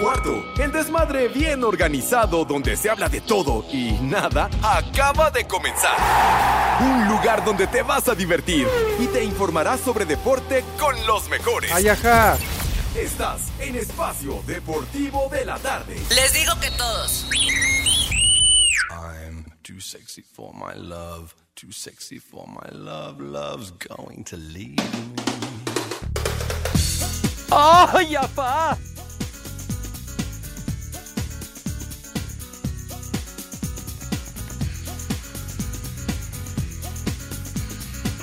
cuarto. El desmadre bien organizado donde se habla de todo y nada acaba de comenzar. Un lugar donde te vas a divertir y te informarás sobre deporte con los mejores. Ay, ajá. Estás en Espacio Deportivo de la Tarde. Les digo que todos. I'm too sexy for my love, too sexy for my love, love's going to leave me. ¡Ay, apá!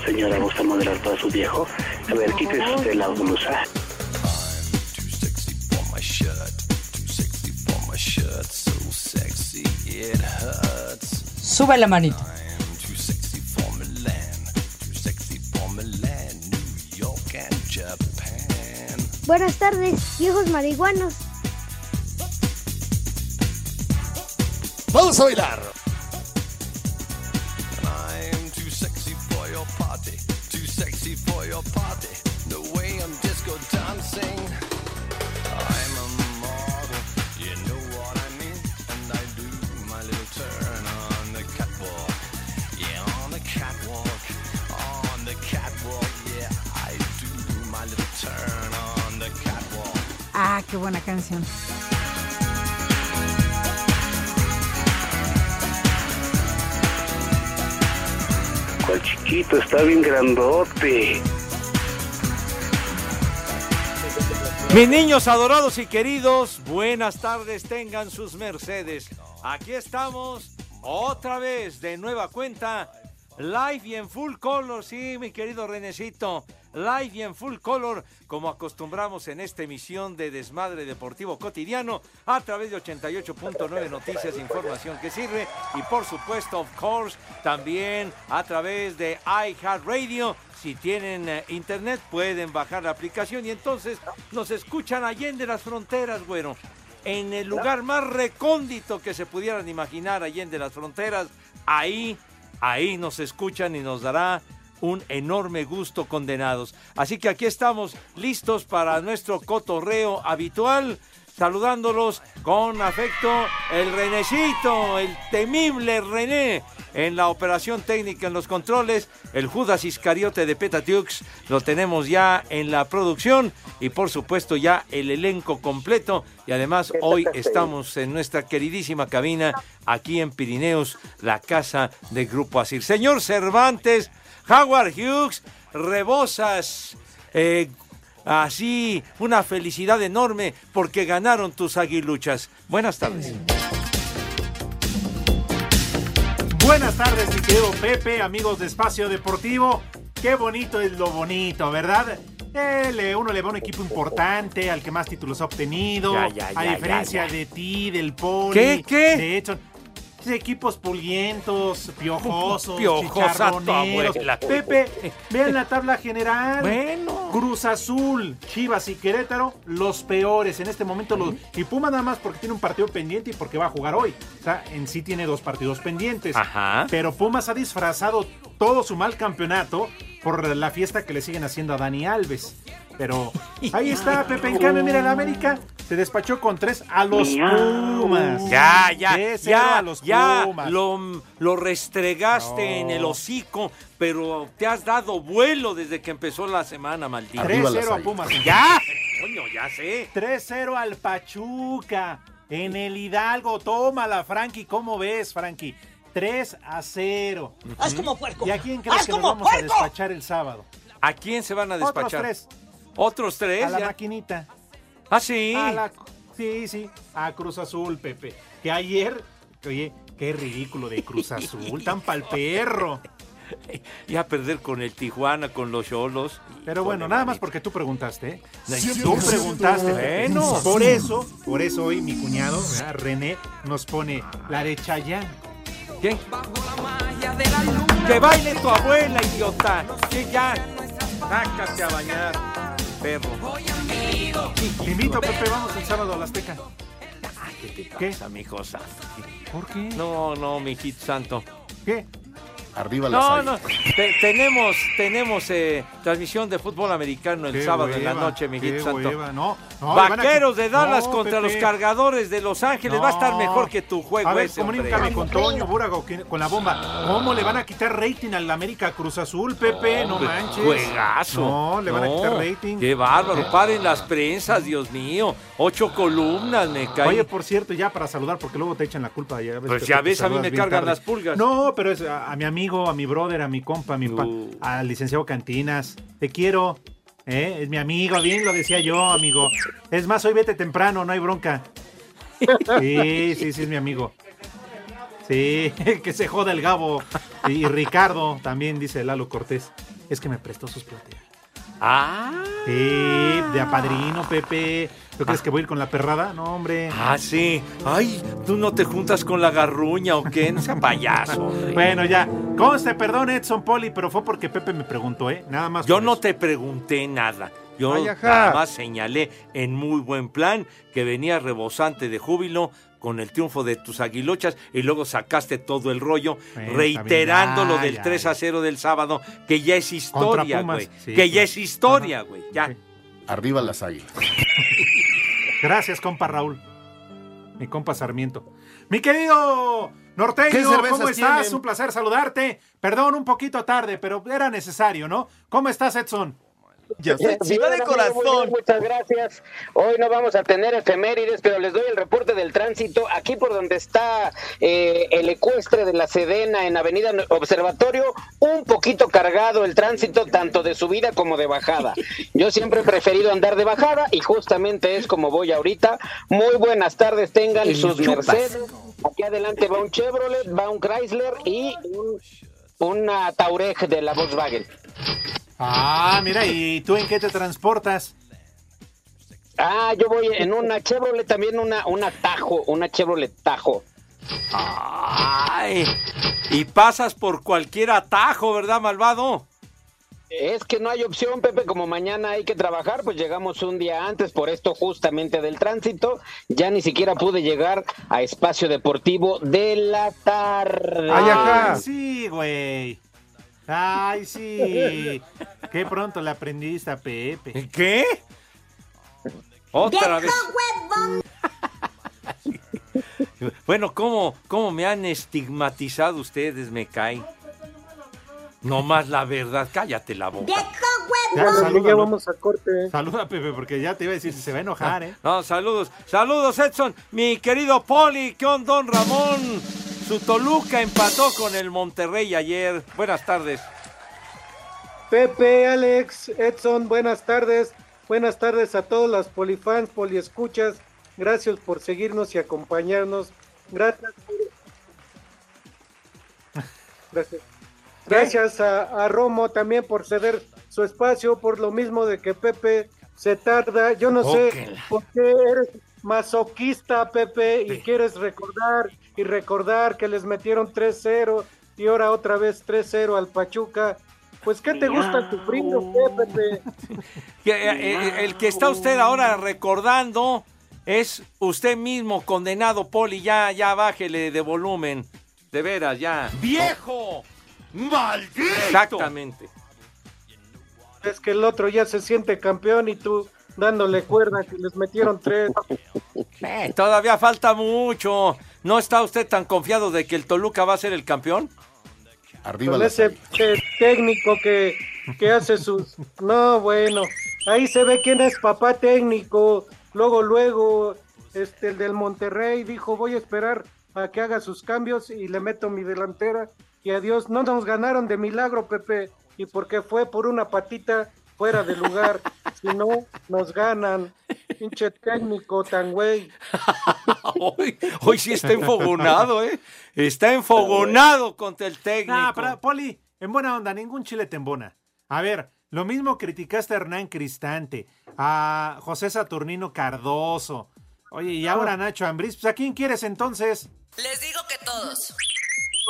Señora, ¿gusta modelar para su viejo? A ver, quítese usted la blusa. Sube la manita. Buenas tardes, viejos marihuanos. Vamos a bailar. Too for your party. No way I'm disco dancing. I'm a model, you know what I mean. And I do my little turn on the catwalk. Yeah, on the catwalk, on the catwalk. Yeah, I do my little turn on the catwalk. Ah, qué buena canción. ¿Cuál chiquito? Está bien grandote. Mis niños adorados y queridos, buenas tardes, tengan sus mercedes. Aquí estamos otra vez de nueva cuenta, live y en full color, sí, mi querido Renecito, live y en full color, como acostumbramos en esta emisión de Desmadre Deportivo Cotidiano, a través de 88.9 Noticias, información que sirve, y por supuesto, of course, también a través de iHeartRadio. Si tienen eh, internet, pueden bajar la aplicación y entonces nos escuchan allende las fronteras, güero. En el lugar más recóndito que se pudieran imaginar, allende las fronteras, ahí, ahí nos escuchan y nos dará un enorme gusto condenados. Así que aquí estamos listos para nuestro cotorreo habitual, saludándolos con afecto el Renecito, el temible René, en la operación técnica en los controles, el Judas Iscariote de Petatiux, lo tenemos ya en la producción y por supuesto ya el elenco completo y además hoy estamos en nuestra queridísima cabina aquí en Pirineos, la casa de Grupo Asir. Señor Cervantes, Howard Hughes, rebosas, eh, así una felicidad enorme porque ganaron tus aguiluchas. Buenas tardes. Buenas tardes, mi querido Pepe, amigos de Espacio Deportivo. Qué bonito es lo bonito, ¿verdad? Eh, le- uno le va a un equipo importante, al que más títulos ha obtenido. Ya, ya, a diferencia ya, ya. de ti, del Poli. ¿Qué, qué? De hecho, equipos pulguientos, piojosos, abuela. Pepe, vean la tabla general. Bueno. Cruz Azul, Chivas y Querétaro, los peores en este momento. Los, y Puma nada más porque tiene un partido pendiente y porque va a jugar hoy. O sea, en sí tiene dos partidos pendientes. Ajá. Pero Pumas ha disfrazado todo su mal campeonato por la fiesta que le siguen haciendo a Dani Alves. Pero ahí está, Pepe. En cambio, mira, el América se despachó con tres a los Pumas. Ya, ya, 3-0 ya, a los ya, Pumas. lo, lo restregaste No. en el hocico, pero te has dado vuelo desde que empezó la semana, maldito. 3-0 a Pumas. ¡Ya! Coño, ya sé. 3-0 al Pachuca. En el Hidalgo. Tómala, Frankie. ¿Cómo ves, Frankie? 3 a 0. Haz como puerco. ¿Y a quién crees ¡Haz que nos vamos a despachar el sábado? ¿A quién se van a Otros despachar? tres. ¿Otros tres? A la ya? maquinita. Ah, sí. A la- sí, sí. A Cruz Azul, Pepe. Que ayer. Oye, qué ridículo de Cruz Azul. tan pal perro. Y a perder con el Tijuana, con los Cholos. Pero bueno, nada más porque tú preguntaste, ¿eh? Tú preguntaste. Bueno. Por eso, por eso hoy mi cuñado, ¿verdad? René, nos pone la de Chayanne. ¿Qué? Que baile tu abuela, idiota. Que ya. Sácate a bañar, perro. Te invito, Pepe, vamos el sábado a la Azteca. ¿Qué te ¿Qué? pasa, mijo santo? ¿Por qué? No, no, mijito santo. ¿Qué? Arriba las No, águilas. no. Te- tenemos tenemos eh, transmisión de fútbol americano el Qué sábado en la hueva, noche, mijito qué santo. hueva, no, no, le van a Vaqueros qui- de Dallas No, contra Pepe. los cargadores de Los Ángeles. Va a estar No. mejor que tu juego A ver, ese, hombre. comunícame con Toño Búrago que- con la bomba. ¿Cómo le van a quitar rating al América Cruz Azul, Pepe? No Hombre, manches. Juegazo. No, le van a quitar rating. Qué bárbaro. Paren las prensas, Dios mío. Ocho columnas, me cae. Oye, por cierto, ya para saludar, porque luego te echan la culpa. Ya ves Pues ya ves, a mí me cargan tarde. las pulgas. No, pero es a, a mi amigo, a mi brother, a mi compa, a mi pa- al licenciado Cantinas. Te quiero. ¿eh? Es mi amigo, bien lo decía yo, amigo. Es más, hoy vete temprano, no hay bronca. Sí, sí, sí, es mi amigo. Sí, que se joda el Gabo. Y Ricardo también, dice Lalo Cortés. Es que me prestó sus plateas. Ah. Sí, de apadrino, Pepe. ¿Tú crees que voy a ir con la perrada? No, hombre. Ah, sí. Ay, tú no te juntas con la garruña o qué, no sea payaso. hombre. Bueno, ya. Conste, perdón, Edson Poli, pero fue porque Pepe me preguntó, ¿eh? Nada más. Yo no eso. te pregunté nada. Yo Ay, nada más señalé en muy buen plan que venía rebosante de júbilo con el triunfo de tus aguilochas y luego sacaste todo el rollo Bueno, reiterando lo del ya, 3 a 0 del sábado, que ya es historia, güey. sí, que ya es historia, güey. Ya. Arriba las águilas. Gracias, compa Raúl. Mi compa Sarmiento. Mi querido ¿Qué Norteño, ¿cómo estás? tienen? Un placer saludarte. Perdón, un poquito tarde, pero era necesario, ¿no? ¿Cómo estás, Edson? Bien, amigo, muy bien, muchas gracias. Hoy no vamos a tener efemérides, pero les doy el reporte del tránsito. Aquí por donde está eh, el ecuestre de la Sedena en Avenida Observatorio, un poquito cargado el tránsito, tanto de subida como de bajada. Yo siempre he preferido andar de bajada y justamente es como voy ahorita. Muy buenas tardes, tengan El sus chupas. Mercedes. Aquí adelante va un Chevrolet, va un Chrysler y un, una Touareg de la Volkswagen. Ah, mira, ¿y tú en qué te transportas? Ah, yo voy en una Chevrolet también, una, una Tajo, una Chevrolet Tajo. Ay, y pasas por cualquier atajo, ¿verdad, malvado? Es que no hay opción, Pepe, como mañana hay que trabajar, pues llegamos un día antes por esto justamente del tránsito. Ya ni siquiera pude llegar a Espacio Deportivo de la tarde. Ay, sí, güey. Ay, sí. Qué pronto le aprendiste a Pepe. ¿Qué? Otra vez. Bueno, ¿cómo, ¿cómo me han estigmatizado ustedes? Me caen. No más la verdad, cállate la boca. Ya, saluda, ya vamos a corte. Saluda, Pepe, porque ya te iba a decir si se va a enojar, ¿eh? No, saludos, saludos Edson, mi querido Poli, ¿qué onda, don Ramón? Su Toluca empató con el Monterrey ayer. Buenas tardes. Pepe, Alex, Edson, buenas tardes. Buenas tardes a todos las polifans, poliescuchas. Gracias por seguirnos y acompañarnos. Gracias. Gracias. Gracias a, a Romo también por ceder su espacio, por lo mismo de que Pepe se tarda. Yo no sé por qué eres masoquista, Pepe, y quieres recordar y recordar que les metieron 3-0 y ahora otra vez 3-0 al Pachuca. Pues, ¿qué te gusta sufrir o qué, Pepe? Eh, eh, el que está usted ahora recordando es usted mismo condenado, Poli. Ya, ya bájele de volumen. De veras, ya. ¡Viejo! ¡Maldito! Exactamente. Es que el otro ya se siente campeón y tú dándole cuerda que les metieron tres. Eh, todavía falta mucho. ¿No está usted tan confiado de que el Toluca va a ser el campeón? Arriba Con ese técnico que, que hace sus... No, bueno, ahí se ve quién es papá técnico. Luego, luego, este, el del Monterrey dijo, voy a esperar a que haga sus cambios y le meto mi delantera. Y adiós, no nos ganaron de milagro, Pepe. Y porque fue por una patita fuera de lugar. si no, nos ganan. Pinche técnico tan güey. hoy, hoy sí está enfogonado, ¿eh? Está enfogonado contra el técnico. No, pero Poli, en buena onda, ningún chile te embona. A ver, lo mismo criticaste a Hernán Cristante, a José Saturnino Cardoso. Oye, y ahora a Nacho Ambriz, pues ¿a quién quieres entonces? Les digo que todos.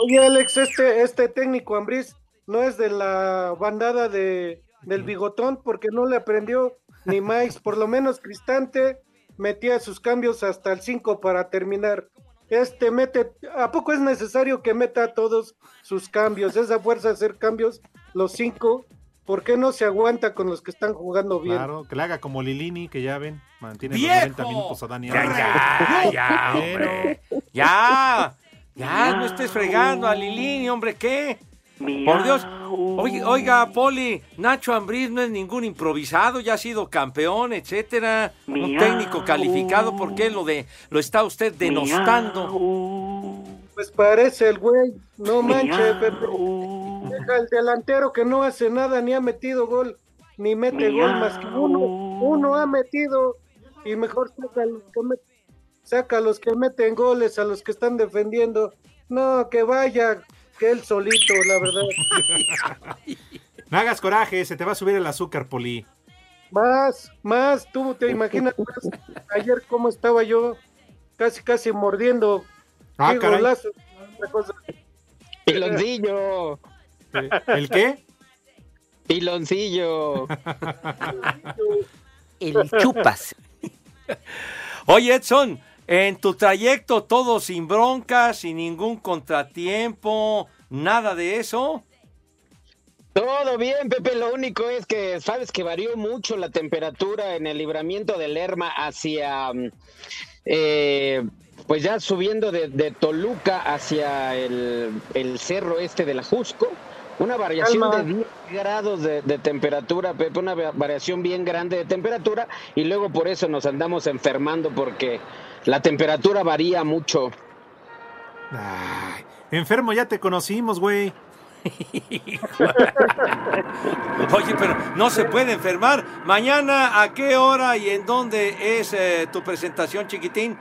Oye, Alex, este, este técnico Ambriz no es de la bandada de, del bigotón porque no le aprendió ni más. Por lo menos Cristante metía sus cambios hasta el 5 para terminar. este mete, ¿a poco es necesario que meta todos sus cambios? Esa fuerza de hacer cambios, los cinco, ¿por qué no se aguanta con los que están jugando bien? Claro, que le haga como Lilini, que ya ven, mantiene los ¡Viejo! 90 minutos a Dani Ya, ya, ya, hombre. Ya, ya, no estés fregando a Lilini, hombre, ¿qué? Por Dios. Oiga, oiga, Poli, Nacho Ambriz no es ningún improvisado, ya ha sido campeón, etcétera. Un técnico calificado, ¿por qué lo de lo está usted denostando? Pues parece el güey, no manches, Pepe. Deja el delantero que no hace nada, ni ha metido gol, ni mete gol más que uno. Uno ha metido y mejor saca que, met- saca a los que meten goles, a los que están defendiendo. No, que vaya, que él solito, la verdad. No hagas coraje, se te va a subir el azúcar, Poli. Más, más, tú te imaginas más. Ayer cómo estaba yo, casi, casi mordiendo. Ah, Qué caray. golazo, otra cosa. Piloncillo. ¿El qué? Piloncillo. El chupas. Oye, Edson, en tu trayecto todo sin broncas, sin ningún contratiempo, nada de eso. Todo bien, Pepe. Lo único es que sabes que varió mucho la temperatura en el libramiento de Lerma hacia, mm, eh, pues ya subiendo de, de Toluca hacia el, el cerro este de la Jusco. Una variación Calma. de 10 grados de, de temperatura, Pepe, una va- variación bien grande de temperatura y luego por eso nos andamos enfermando porque la temperatura varía mucho. Ay, enfermo, ya te conocimos, güey. Oye, pero no se puede enfermar. Mañana, ¿a qué hora y en dónde es eh, tu presentación, chiquitín?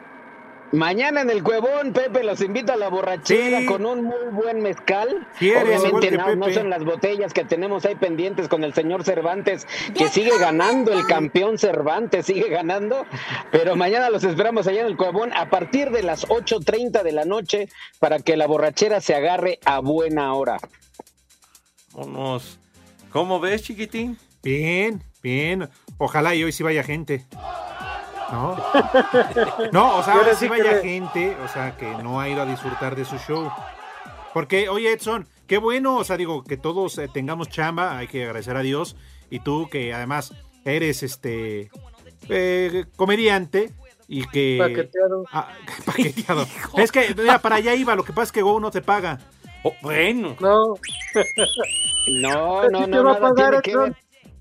Mañana en el Cuevón, Pepe, los invito a la borrachera Sí. con un muy buen mezcal. Sí eres, igual Obviamente no, no son las botellas que tenemos ahí pendientes con el señor Cervantes, que sigue ganando, el campeón Cervantes sigue ganando. Pero mañana los esperamos allá en el Cuevón a partir de las 8.30 de la noche para que la borrachera se agarre a buena hora. Vámonos. ¿Cómo ves, chiquitín? Bien, bien. Ojalá y hoy sí vaya gente. ¿No? No, o sea, ahora sí que vaya gente, o sea, que no ha ido a disfrutar de su show. Porque, oye, Edson, qué bueno, o sea, digo, que todos eh, tengamos chamba, hay que agradecer a Dios. Y tú, que además eres este eh, comediante y que. Paqueteado. Ah, paqueteado. es que, mira, para allá iba, lo que pasa es que Go no te paga. Oh, bueno. No, No, no, ¿Sí te no, va a nada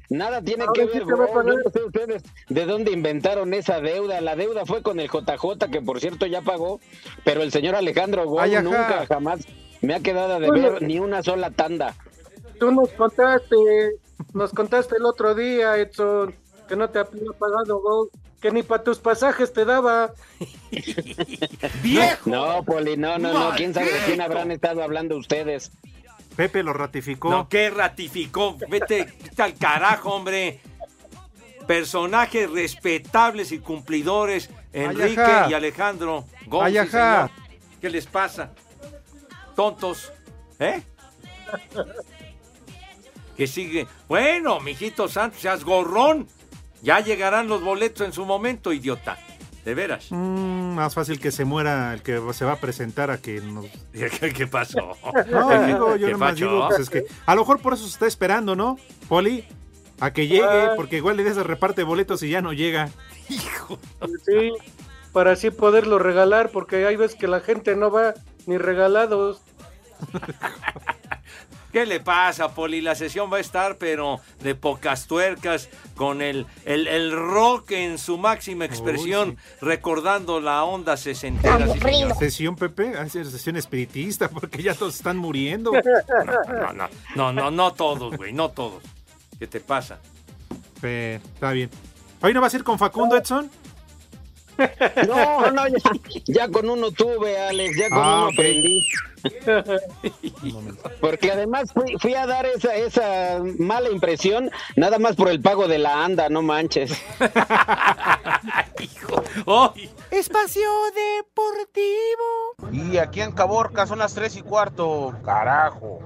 pagar, tiene que Edson? ver. Nada tiene que ver. Yo no sé ustedes de dónde inventaron esa deuda. La deuda fue con el JJ, que por cierto ya pagó, pero el señor Alejandro Ay, ajá. nunca, jamás me ha quedado de ver ni una sola tanda. tú nos contaste, nos contaste el otro día, Edson, que no te había pagado Go, que ni para tus pasajes te daba. ¡Viejo! No, Poli, no, no, no. ¿Quién sabe de quién habrán estado hablando ustedes? Pepe lo ratificó. No, ¿qué ratificó? Vete, vete al carajo, hombre. Personajes respetables y cumplidores, Enrique y Alejandro Gómez. Señor. ¿Qué les pasa? Tontos, ¿eh? Que sigue. Bueno, mijito santo, seas gorrón. Ya llegarán los boletos en su momento, idiota. De veras. Mm, más fácil que se muera el que se va a presentar a que nos... ¿Qué, qué pasó? No, digo, yo ¿Qué nomás pacho? digo, pues es que a lo mejor por eso se está esperando, ¿no? Poli, a que llegue, Ah. porque igual le des el reparte boletos y ya no llega. Sí, para así poderlo regalar, porque hay veces que la gente no va ni regalados. ¿Qué le pasa, Poli? La sesión va a estar, pero de pocas tuercas, con el, el, el rock en su máxima expresión, recordando la onda sesentera. sí. Sesión, Pepe, ah, es sesión espiritista, porque ya todos están muriendo. No, no, no, no, no todos, güey, no todos. ¿Qué te pasa? Pe- está bien. ¿Hoy no vas a ir con Facundo, Edson? No, no, ya, ya con uno tuve, Alex, ya con Ah, uno aprendí. Porque además fui, fui a dar esa, esa mala impresión, nada más por el pago de la anda, no manches. ¡Ay! Espacio Deportivo. Y aquí en Caborca son las tres y cuarto. Carajo.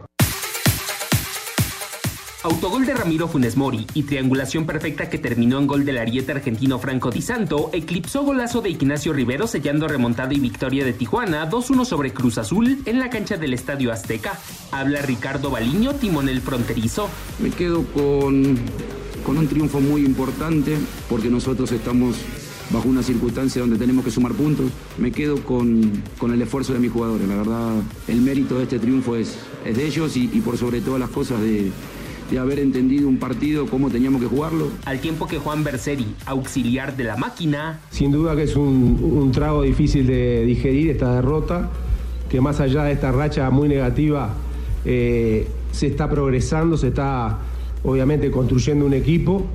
Autogol de Ramiro Funes Mori y triangulación perfecta que terminó en gol del ariete argentino Franco Di Santo eclipsó golazo de Ignacio Rivero sellando remontada y victoria de Tijuana 2-1 sobre Cruz Azul en la cancha del Estadio Azteca. Habla Ricardo Baliño, timonel fronterizo. Me quedo con, con un triunfo muy importante porque nosotros estamos bajo una circunstancia donde tenemos que sumar puntos. Me quedo con, con el esfuerzo de mis jugadores. La verdad, el mérito de este triunfo es, es de ellos y, y por sobre todas las cosas de, de haber entendido un partido, cómo teníamos que jugarlo. Al tiempo que Juan Berseri, auxiliar de la máquina, Sin duda que es un, un trago difícil de digerir esta derrota, que más allá de esta racha muy negativa, eh, se está progresando, se está obviamente construyendo un equipo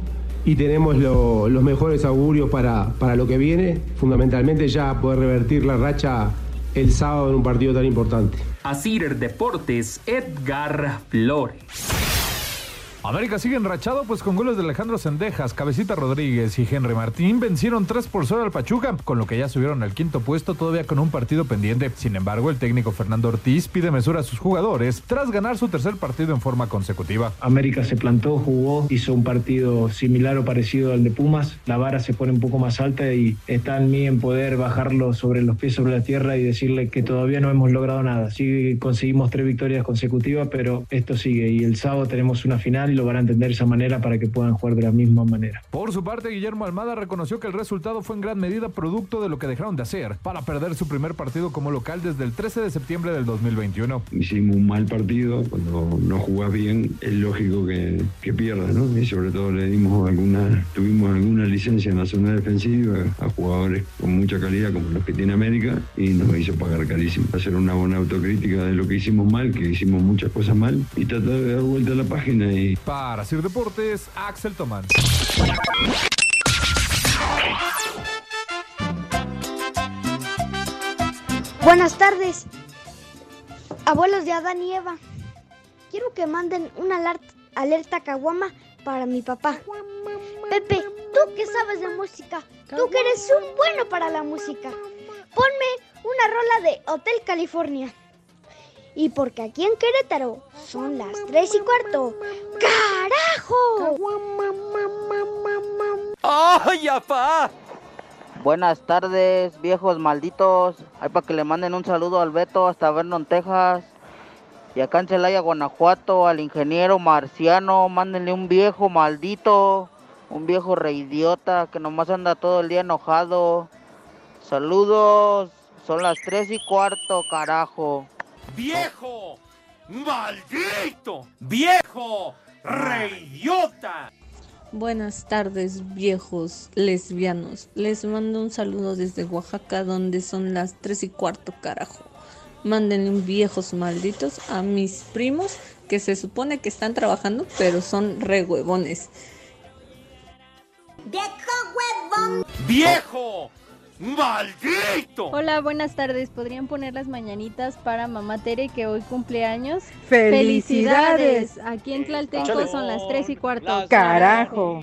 y tenemos lo- los mejores augurios para, para lo que viene, fundamentalmente ya poder revertir la racha el sábado en un partido tan importante. Asir Deportes, Edgar Flores. América sigue enrachado pues con goles de Alejandro Sendejas, Cabecita Rodríguez y Henry Martín vencieron 3 por 0 al Pachuca, con lo que ya subieron al quinto puesto todavía con un partido pendiente. Sin embargo, el técnico Fernando Ortiz pide mesura a sus jugadores tras ganar su tercer partido en forma consecutiva. América se plantó, jugó, hizo un partido similar o parecido al de Pumas. La vara se pone un poco más alta y está en mí en poder bajarlo sobre los pies sobre la tierra y decirle que todavía no hemos logrado nada. Sí conseguimos tres victorias consecutivas, pero esto sigue y el sábado tenemos una final y lo van a entender de esa manera para que puedan jugar de la misma manera. Por su parte, Guillermo Almada reconoció que el resultado fue en gran medida producto de lo que dejaron de hacer para perder su primer partido como local desde el 13 de septiembre del 2021. Hicimos un mal partido, cuando no jugás bien es lógico que, que pierdas, ¿no? Y sobre todo le dimos alguna, tuvimos alguna licencia en la zona defensiva a jugadores con mucha calidad como los que tiene América y nos hizo pagar carísimo. Hacer una buena autocrítica de lo que hicimos mal, que hicimos muchas cosas mal y tratar de dar vuelta a la página y Para Sir Deportes, Axel Tomán. Buenas tardes, abuelos de Adán y Eva. Quiero que manden una alar- alerta caguama para mi papá. Pepe, tú que sabes de música, tú que eres un bueno para la música, ponme una rola de Hotel California. Y porque aquí en Querétaro son las tres y cuarto. ¡Carajo! ¡Ay, apá! Buenas tardes, viejos malditos. Hay para que le manden un saludo al Beto hasta Vernon, Texas. Y acá en Celaya, Guanajuato, al ingeniero marciano, mándenle un viejo maldito, un viejo reidiota que nomás anda todo el día enojado. Saludos, son las tres y cuarto, carajo. ¡Viejo! ¡Maldito! ¡Viejo! ¡Reidiota! Buenas tardes, viejos lesbianos. Les mando un saludo desde Oaxaca, donde son las tres y cuarto, carajo. Mándenle un viejos malditos a mis primos que se supone que están trabajando, pero son re huevones. ¡Viejo! ¡Maldito! Hola, buenas tardes. ¿Podrían poner las mañanitas para mamá Tere que hoy cumple años? ¡Felicidades! Aquí en Tlaltenco son las 3 y cuarto. Carajo.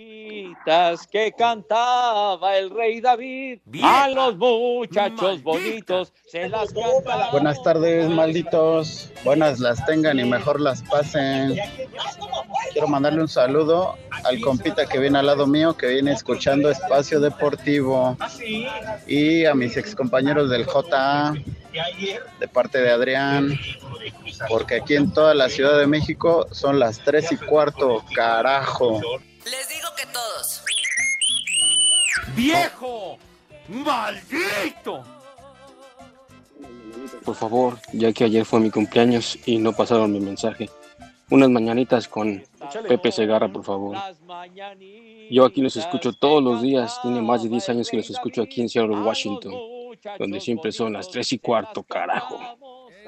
Que cantaba el rey David a los muchachos bonitos se las cantaba. Buenas tardes, malditos. Buenas las tengan y mejor las pasen. Quiero mandarle un saludo al compita que viene al lado mío, que viene escuchando Espacio Deportivo. Y a mis excompañeros del JA, de parte de Adrián. Porque aquí en toda la Ciudad de México son las tres y cuarto, carajo. ¡Viejo! ¡Maldito! Por favor, ya que ayer fue mi cumpleaños y no pasaron mi mensaje, unas mañanitas con Pepe Segarra, por favor. Yo aquí los escucho todos los días, tiene más de 10 años que los escucho aquí en Seattle, Washington, donde siempre son las 3 y cuarto, carajo.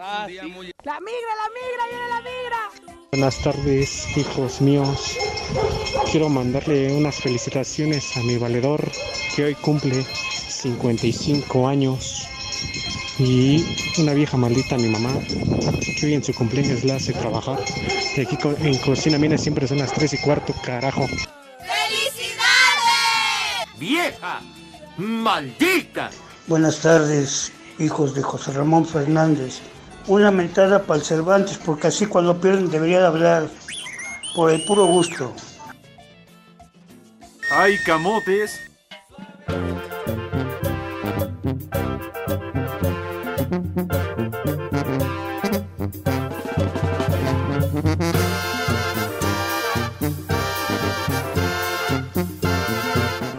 La migra, la migra, viene la migra. Buenas tardes, hijos míos. Quiero mandarle unas felicitaciones a mi valedor que hoy cumple 55 años. Y una vieja maldita mi mamá, que hoy en su cumpleaños la hace trabajar. Y aquí co- en Cocina Mina siempre son las 3 y cuarto, carajo. ¡Vieja! ¡Maldita! Buenas tardes, hijos de José Ramón Fernández. Una mentada para el Cervantes, porque así cuando pierden debería de hablar. por el puro gusto. ¡Ay, camotes!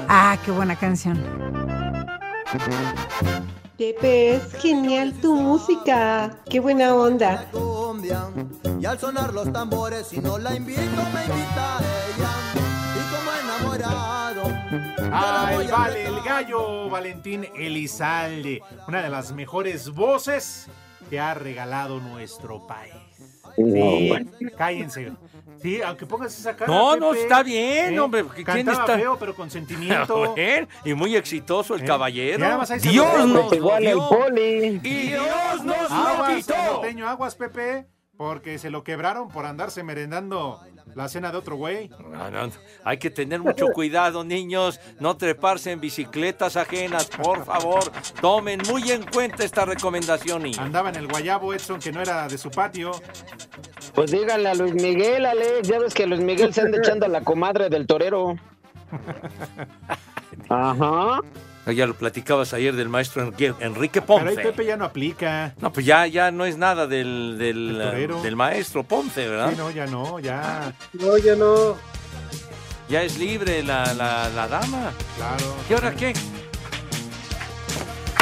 Ah, qué buena canción. Pepe, es genial tu música. Qué buena onda. Y al sonar los tambores, si no la invito, me invita ella. Y como enamorado. ¡Ay, vale! El gallo Valentín Elizalde. Una de las mejores voces que ha regalado nuestro país. Sí, cállense. Sí, aunque pongas esa cara. No, no, Pepe, está bien, ¿eh? hombre. ¿Quién está? feo, pero con sentimiento. Ver, y muy exitoso el ¿Eh? caballero. Dios nos lo Igual el poli. Y Dios nos lo quitó. norteño, aguas, Pepe. Porque se lo quebraron por andarse merendando la cena de otro güey. No, no, no. Hay que tener mucho cuidado, niños. No treparse en bicicletas ajenas, por favor. Tomen muy en cuenta esta recomendación, niños. Andaba en el guayabo Edson, que no era de su patio. Pues díganle a Luis Miguel, Alex. Ya ves que Luis Miguel se anda echando a la comadre del torero. Ajá. Ya lo platicabas ayer del maestro Enrique- Enrique Pero ahí Ponce. Pepe ya no aplica. No, pues ya, ya no es nada del, del, maestro Ponce, ¿verdad? Sí, no, ya no, ya. No, ya no. Ya es libre la, la, la dama. Claro. ¿Y ahora qué?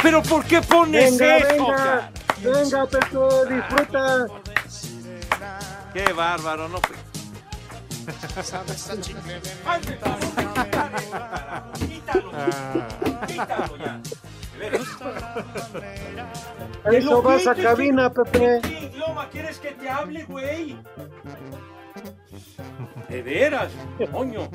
¿Pero por qué pones Venga, eso? venga. cara? Venga, Pepe, disfruta. Qué bárbaro, no. pues. Quítalo, quítalo ya. Eso vas a cabina, Pepe. ¿Qué idioma quieres que te hable, güey? De veras, coño.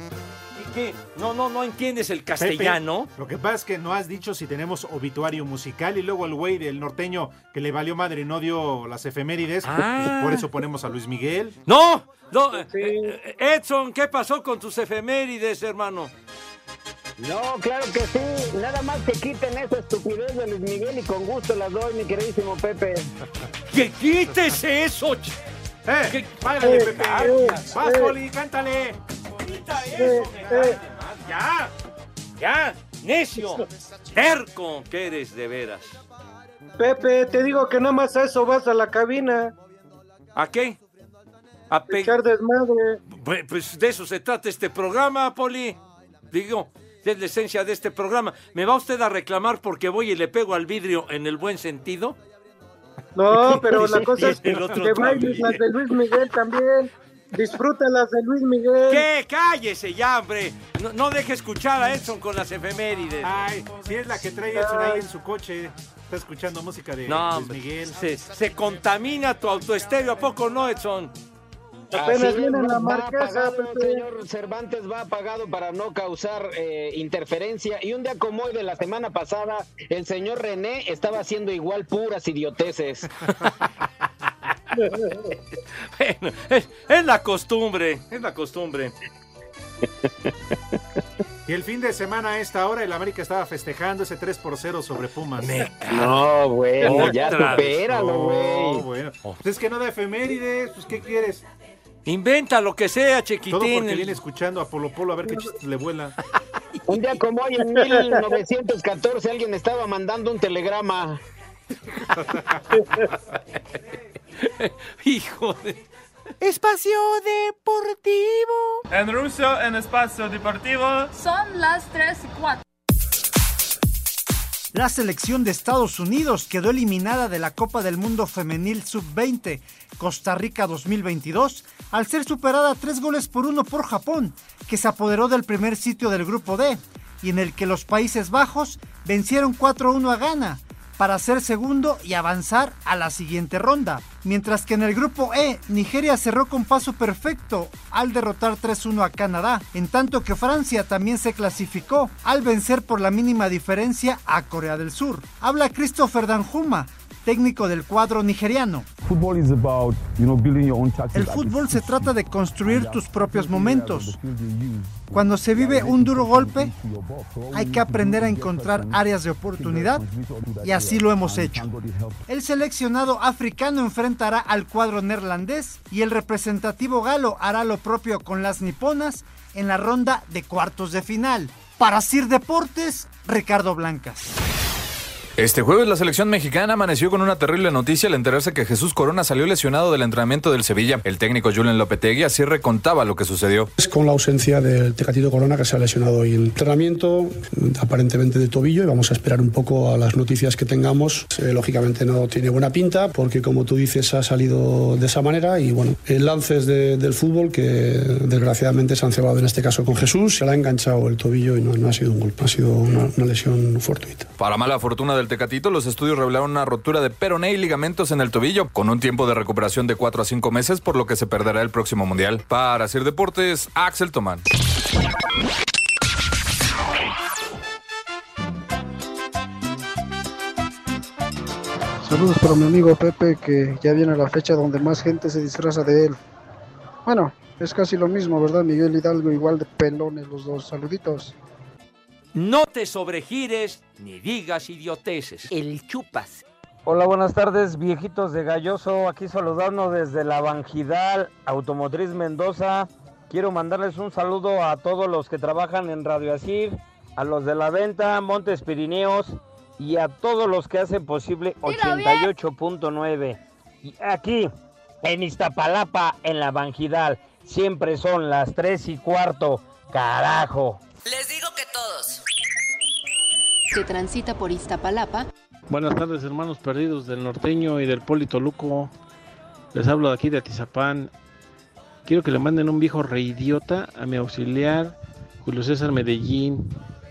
¿Y qué? No, no, no entiendes el castellano. Pepe, lo que pasa es que no has dicho si tenemos obituario musical y luego el güey del norteño que le valió madre y no dio las efemérides. Ah. Por eso ponemos a Luis Miguel. No, no, eh, eh, Edson, ¿qué pasó con tus efemérides, hermano? No, claro que sí. Nada más que quiten esa estupidez de Luis Miguel y con gusto las doy, mi queridísimo Pepe. ¡Que quites eso! ch- ¡Eh! ¿Qué- ¡Págale, Eh, Pepe! eh, ¡Vas, eh. Poli, cántale! ¡Quita Eh, eso! eh. vale más! ¡Ya! ¡Ya! ¡Necio! ¡Terco que eres de veras! Pepe, te digo que nada más a eso vas a la cabina. ¿A qué? A pe- Echar desmadre. Pues, pues de eso se trata este programa, Poli. Digo, es la esencia de este programa. ¿Me va usted a reclamar porque voy y le pego al vidrio en el buen sentido? No, pero la cosa es que, que bailes las de Luis Miguel también. Disfruta las de Luis Miguel. ¿Qué? Cállese ya, hombre. No, no deje escuchar a Edson con las efemérides. Ay, si es la que trae Edson ahí en su coche. Está escuchando música de No, Luis hombre, Miguel. Se, se contamina tu autoestéreo, ¿a poco no, Edson? Apenas viene la va marquesa, apagado, Pepe. señor Cervantes va apagado para no causar eh, interferencia. Y un día como hoy de la semana pasada, el señor René estaba haciendo igual puras idioteces. Bueno, es, es la costumbre, es la costumbre. Y el fin de semana a esta hora el América estaba festejando ese 3 por 0 sobre Pumas. No, bueno, ya supéralo, No, güey. bueno. Pues es que no da efemérides, pues ¿qué quieres? Inventa lo que sea, Todo chiquitín. porque El- viene escuchando a Polo Polo a ver qué chistes le vuela. Un día como hoy, en 1914, alguien estaba mandando un telegrama. Hijo de... Espacio Deportivo. En ruso, en Espacio Deportivo. Son las 3 y 4. La selección de Estados Unidos quedó eliminada de la Copa del Mundo Femenil Sub-20 Costa Rica 2022 al ser superada tres goles por uno por Japón, que se apoderó del primer sitio del Grupo D y en el que los Países Bajos vencieron 4-1 a Ghana para ser segundo y avanzar a la siguiente ronda. Mientras que en el grupo E, Nigeria cerró con paso perfecto al derrotar 3-1 a Canadá, en tanto que Francia también se clasificó al vencer por la mínima diferencia a Corea del Sur. Habla Christopher Danjuma, técnico del cuadro nigeriano. El fútbol se trata de construir tus propios momentos. Cuando se vive un duro golpe, hay que aprender a encontrar áreas de oportunidad y así lo hemos hecho. El seleccionado africano enfrentará al cuadro neerlandés y el representativo galo hará lo propio con las niponas en la ronda de cuartos de final. Para Sir Deportes, Ricardo Blancas. Este jueves la selección mexicana amaneció con una terrible noticia al enterarse que Jesús Corona salió lesionado del entrenamiento del Sevilla. El técnico Julen Lopetegui así recontaba lo que sucedió. Es con la ausencia del Tecatito Corona que se ha lesionado hoy en el entrenamiento, aparentemente de tobillo, y vamos a esperar un poco a las noticias que tengamos. Eh, lógicamente no tiene buena pinta porque como tú dices ha salido de esa manera y bueno, lances del fútbol que desgraciadamente se han cebado en este caso con Jesús, se le ha enganchado el tobillo y no, ha sido un golpe, ha sido una, una lesión fortuita. Para mala fortuna del Tecatito, los estudios revelaron una rotura de peroné y ligamentos en el tobillo, con un tiempo de recuperación de 4 a 5 meses, por lo que se perderá el próximo mundial. Para hacer deportes, Axel Tomán. Saludos para mi amigo Pepe, que ya viene la fecha donde más gente se disfraza de él. Bueno, es casi lo mismo, ¿verdad? Miguel Hidalgo, igual de pelones los dos. Saluditos. No te sobregires ni digas idioteces. El chupas. Hola, buenas tardes, viejitos de Galloso. Aquí saludando desde la Bangidal Automotriz Mendoza. Quiero mandarles un saludo a todos los que trabajan en Radio Asir, a los de la venta, Montes Pirineos y a todos los que hacen posible 88.9. Y aquí, en Iztapalapa, en la Bangidal, siempre son las 3 y cuarto. Carajo. Les digo que todos. Se transita por Iztapalapa. Buenas tardes, hermanos perdidos del norteño y del Polito Luco. Les hablo de aquí de Atizapán. Quiero que le manden un viejo reidiota a mi auxiliar, Julio César Medellín,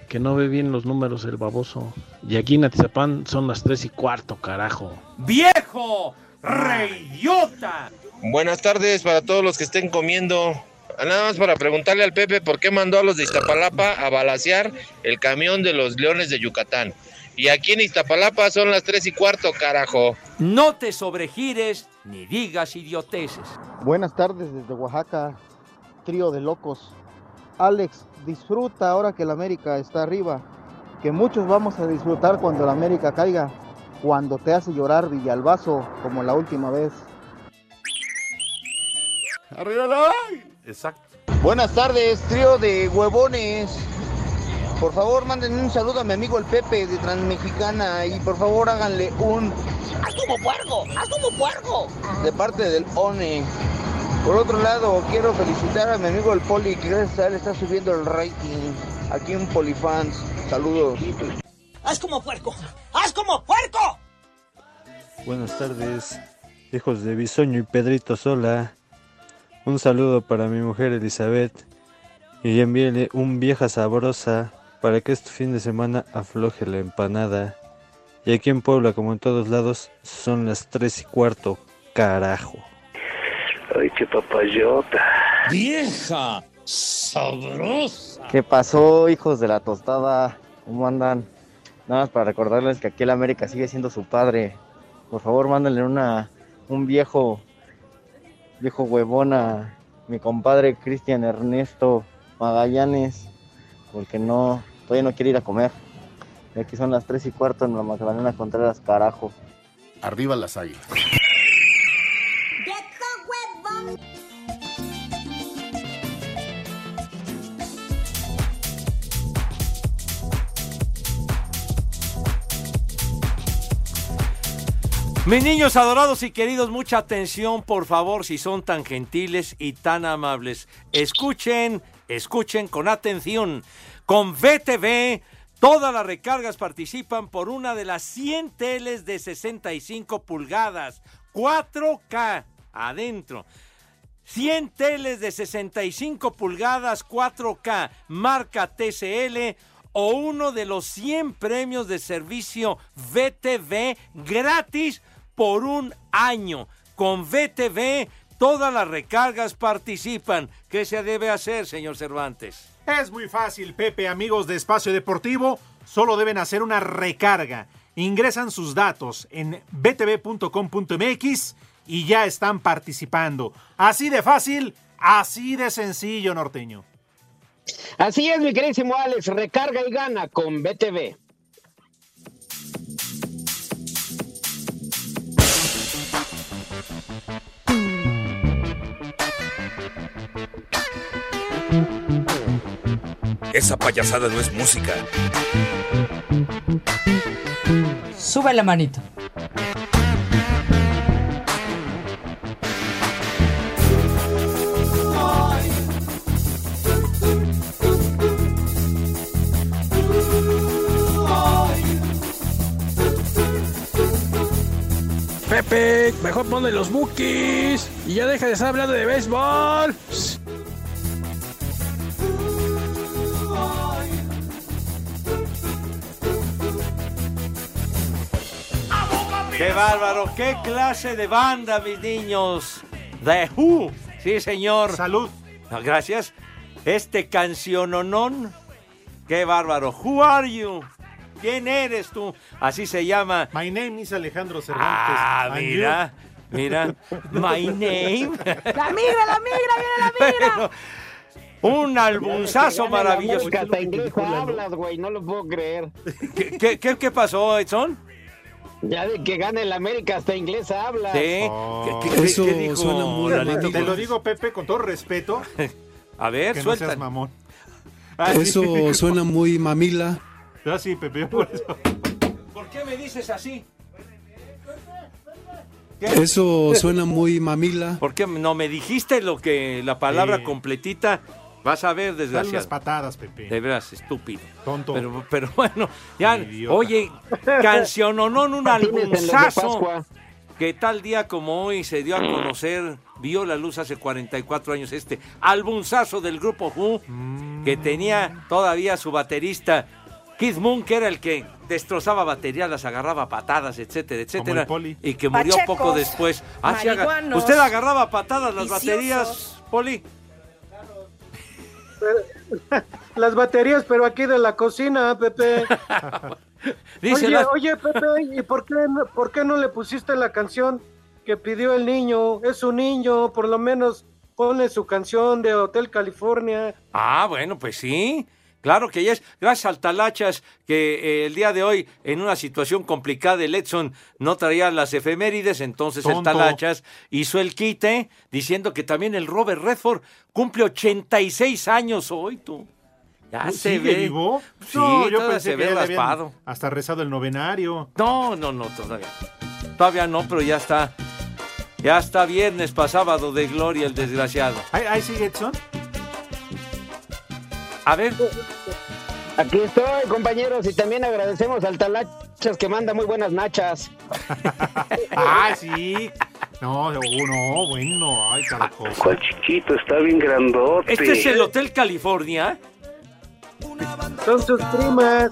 que no ve bien los números el baboso. Y aquí en Atizapán son las tres y cuarto, carajo. ¡Viejo reidiota! Buenas tardes para todos los que estén comiendo. Nada más para preguntarle al Pepe por qué mandó a los de Iztapalapa a balasear el camión de los Leones de Yucatán. Y aquí en Iztapalapa son las tres y cuarto, carajo. No te sobregires ni digas idioteces. Buenas tardes desde Oaxaca, trío de locos. Alex, disfruta ahora que el América está arriba. Que muchos vamos a disfrutar cuando el América caiga. Cuando te hace llorar Villalbazo, como la última vez. ¡Arriba la Exacto. Buenas tardes, trío de huevones. Por favor, manden un saludo a mi amigo el Pepe de Transmexicana y por favor háganle un ¡Haz como puerco! ¡Haz como puerco! De parte del ONE. Por otro lado, quiero felicitar a mi amigo el Poli que gracias a él está subiendo el rating. Aquí en Polifans. Saludos. ¡Haz como puerco! ¡Haz como puerco! Buenas tardes, hijos de Bisoño y Pedrito Sola. Un saludo para mi mujer Elizabeth y envíele un vieja sabrosa para que este fin de semana afloje la empanada. Y aquí en Puebla, como en todos lados, son las tres y cuarto, carajo. Ay, qué papayota. ¡Vieja! ¡Sabrosa! ¿Qué pasó, hijos de la tostada? ¿Cómo andan? Nada más para recordarles que aquí el América sigue siendo su padre. Por favor, mándenle una, un viejo viejo huevona, mi compadre Cristian Ernesto Magallanes, porque no, todavía no quiere ir a comer. Y aquí son las tres y cuarto en la Magdalena Contreras, carajo. Arriba las águilas. Mis niños adorados y queridos, mucha atención, por favor, si son tan gentiles y tan amables. Escuchen, escuchen con atención. Con VTV, todas las recargas participan por una de las 100 teles de 65 pulgadas, 4K adentro. 100 teles de 65 pulgadas 4K, marca TCL o uno de los 100 premios de servicio VTV gratis por un año. Con VTV todas las recargas participan. ¿Qué se debe hacer, señor Cervantes? Es muy fácil, Pepe, amigos de Espacio Deportivo. Solo deben hacer una recarga ingresan sus datos en btv.com.mx y ya están participando. Así de fácil, así de sencillo, norteño. Así es, mi queridísimo Alex, recarga y gana con BTV. Esa payasada no es música. Sube la manito. Pepe, mejor ponle los bookies y ya deja de estar hablando de béisbol. ¡Qué bárbaro! ¡Qué clase de banda, mis niños! The Who. Sí, señor. Salud. Gracias. Este canciononón. ¡Qué bárbaro! Who are you? ¿Quién eres tú? Así se llama. My name is Alejandro Cervantes. Ah, And mira. Mira. My name. La migra, la migra, viene la migra. Bueno, un albunzazo maravilloso. Inglés hablas, güey, no lo puedo creer. ¿Qué, qué, qué- qué pasó, Edson? Ya de que gane el América hasta inglés hablas. Sí. Oh. ¿Qué- qué- Eso qué dijo suena muy Lalito? Te lo digo, Pepe, con todo respeto. A ver, que no suelta. seas mamón. Ah, sí. Eso suena muy mamila. Ah, sí, Pepe, por eso. ¿Por qué me dices así? Eso suena muy mamila. ¿Por qué no me dijiste lo que la palabra Sí. completita? Vas a ver, Dale unas desgraciado. patadas, Pepe. De veras, estúpido. Tonto. Pero, pero bueno, ya, Idiota. oye, un en los de albunzazo Pascua. que tal día como hoy se dio a conocer, vio la luz hace 44 años este albunzazo del grupo Who, que tenía todavía su baterista Keith Moon, que era el que destrozaba baterías, las agarraba patadas, etcétera, etcétera, el Poli. y que murió Pachecos, poco después. Ah, sí, ¿Usted agarraba patadas las viciosos. baterías, Poli? Las baterías, pero aquí de la cocina, Pepe. Dice oye, la- oye, Pepe, ¿y por qué, por qué no le pusiste la canción que pidió el niño? Es un niño, por lo menos pone su canción de Hotel California. Ah, bueno, pues sí. Claro que ya es. Gracias al Talachas, que eh, el día de hoy, en una situación complicada, el Edson no traía las efemérides, entonces el. Talachas hizo el quite, diciendo que también el Robert Redford cumple 86 años hoy, tú. Ya se ¿Sigue ve. vivo? Sí, no, yo pensé se que ve raspado. hasta rezado el novenario. No, no, no, todavía. Todavía no, pero ya está. Ya está viernes para sábado de gloria el desgraciado. ¿Ahí, ahí sigue Edson? A ver. Aquí estoy, compañeros, y también agradecemos al Talachas que manda muy buenas nachas. Ah, sí. No, no, bueno, ay, cada cosa. ¿Cuál chiquito? Está bien grandote. Este es el Hotel California. Son sus primas.